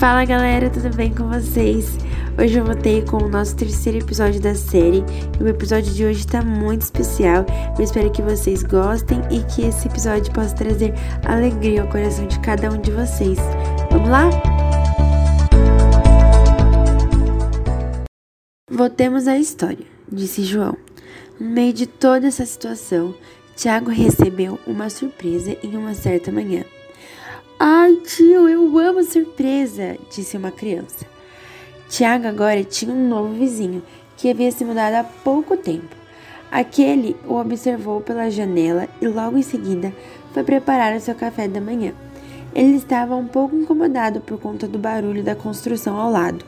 Fala galera, tudo bem com vocês? Hoje eu voltei com o nosso terceiro episódio da série e o episódio de hoje está muito especial. Eu espero que vocês gostem e que esse episódio possa trazer alegria ao coração de cada um de vocês. Vamos lá? Voltemos à história, disse João. No meio de toda essa situação, Tiago recebeu uma surpresa em uma certa manhã. Ai, tio, eu amo surpresa, disse uma criança. Tiago agora tinha um novo vizinho que havia se mudado há pouco tempo. Aquele o observou pela janela e logo em seguida foi preparar o seu café da manhã. Ele estava um pouco incomodado por conta do barulho da construção ao lado,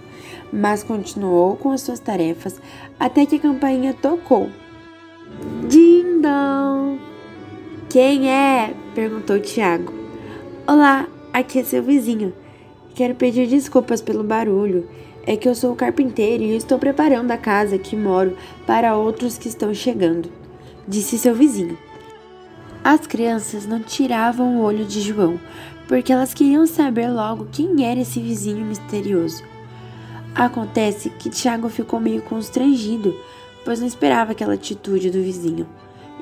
mas continuou com as suas tarefas até que a campainha tocou. Dindão! Quem é? perguntou Tiago. Olá, aqui é seu vizinho. Quero pedir desculpas pelo barulho. É que eu sou carpinteiro e estou preparando a casa que moro para outros que estão chegando, disse seu vizinho. As crianças não tiravam o olho de João, porque elas queriam saber logo quem era esse vizinho misterioso. Acontece que Tiago ficou meio constrangido, pois não esperava aquela atitude do vizinho.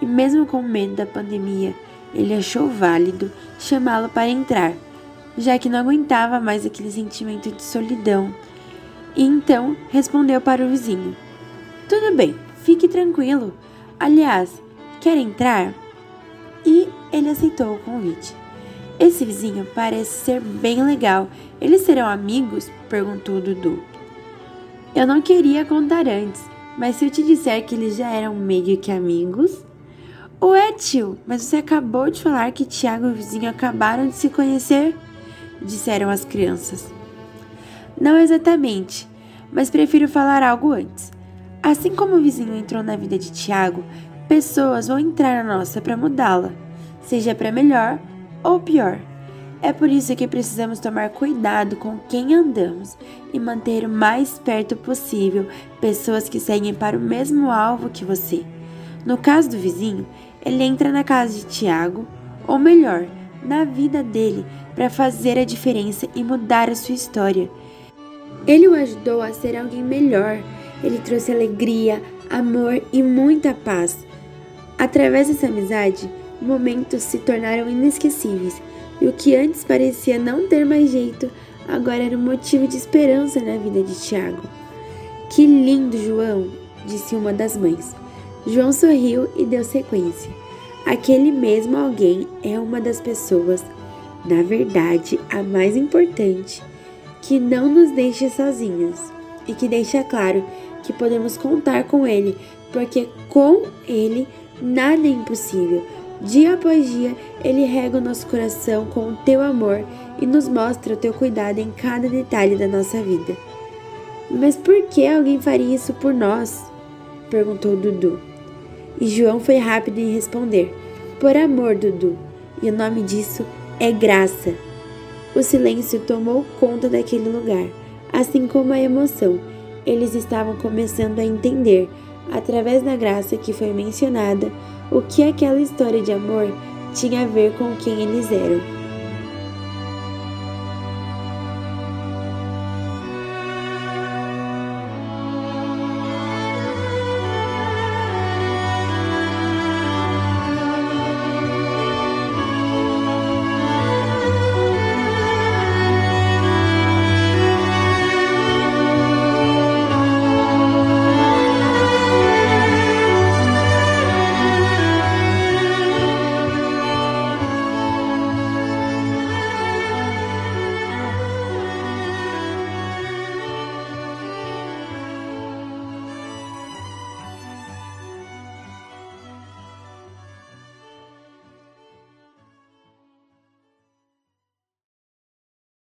E mesmo com medo da pandemia, ele achou válido chamá-lo para entrar, já que não aguentava mais aquele sentimento de solidão. E então respondeu para o vizinho: Tudo bem, fique tranquilo. Aliás, quer entrar? E ele aceitou o convite. Esse vizinho parece ser bem legal. Eles serão amigos? perguntou Dudu. Eu não queria contar antes, mas se eu te disser que eles já eram meio que amigos, Ué, tio, mas você acabou de falar que Tiago e o vizinho acabaram de se conhecer? Disseram as crianças. Não exatamente, mas prefiro falar algo antes. Assim como o vizinho entrou na vida de Tiago, pessoas vão entrar na nossa para mudá-la, seja para melhor ou pior. É por isso que precisamos tomar cuidado com quem andamos e manter o mais perto possível pessoas que seguem para o mesmo alvo que você. No caso do vizinho, ele entra na casa de Tiago, ou melhor, na vida dele, para fazer a diferença e mudar a sua história. Ele o ajudou a ser alguém melhor. Ele trouxe alegria, amor e muita paz. Através dessa amizade, momentos se tornaram inesquecíveis, e o que antes parecia não ter mais jeito, agora era um motivo de esperança na vida de Tiago. Que lindo, João! disse uma das mães. João sorriu e deu sequência. Aquele mesmo alguém é uma das pessoas, na verdade, a mais importante, que não nos deixa sozinhos e que deixa claro que podemos contar com ele, porque com ele nada é impossível. Dia após dia, ele rega o nosso coração com o teu amor e nos mostra o teu cuidado em cada detalhe da nossa vida. Mas por que alguém faria isso por nós? perguntou Dudu. E João foi rápido em responder: Por amor, Dudu. E o nome disso é graça. O silêncio tomou conta daquele lugar, assim como a emoção. Eles estavam começando a entender, através da graça que foi mencionada, o que aquela história de amor tinha a ver com quem eles eram.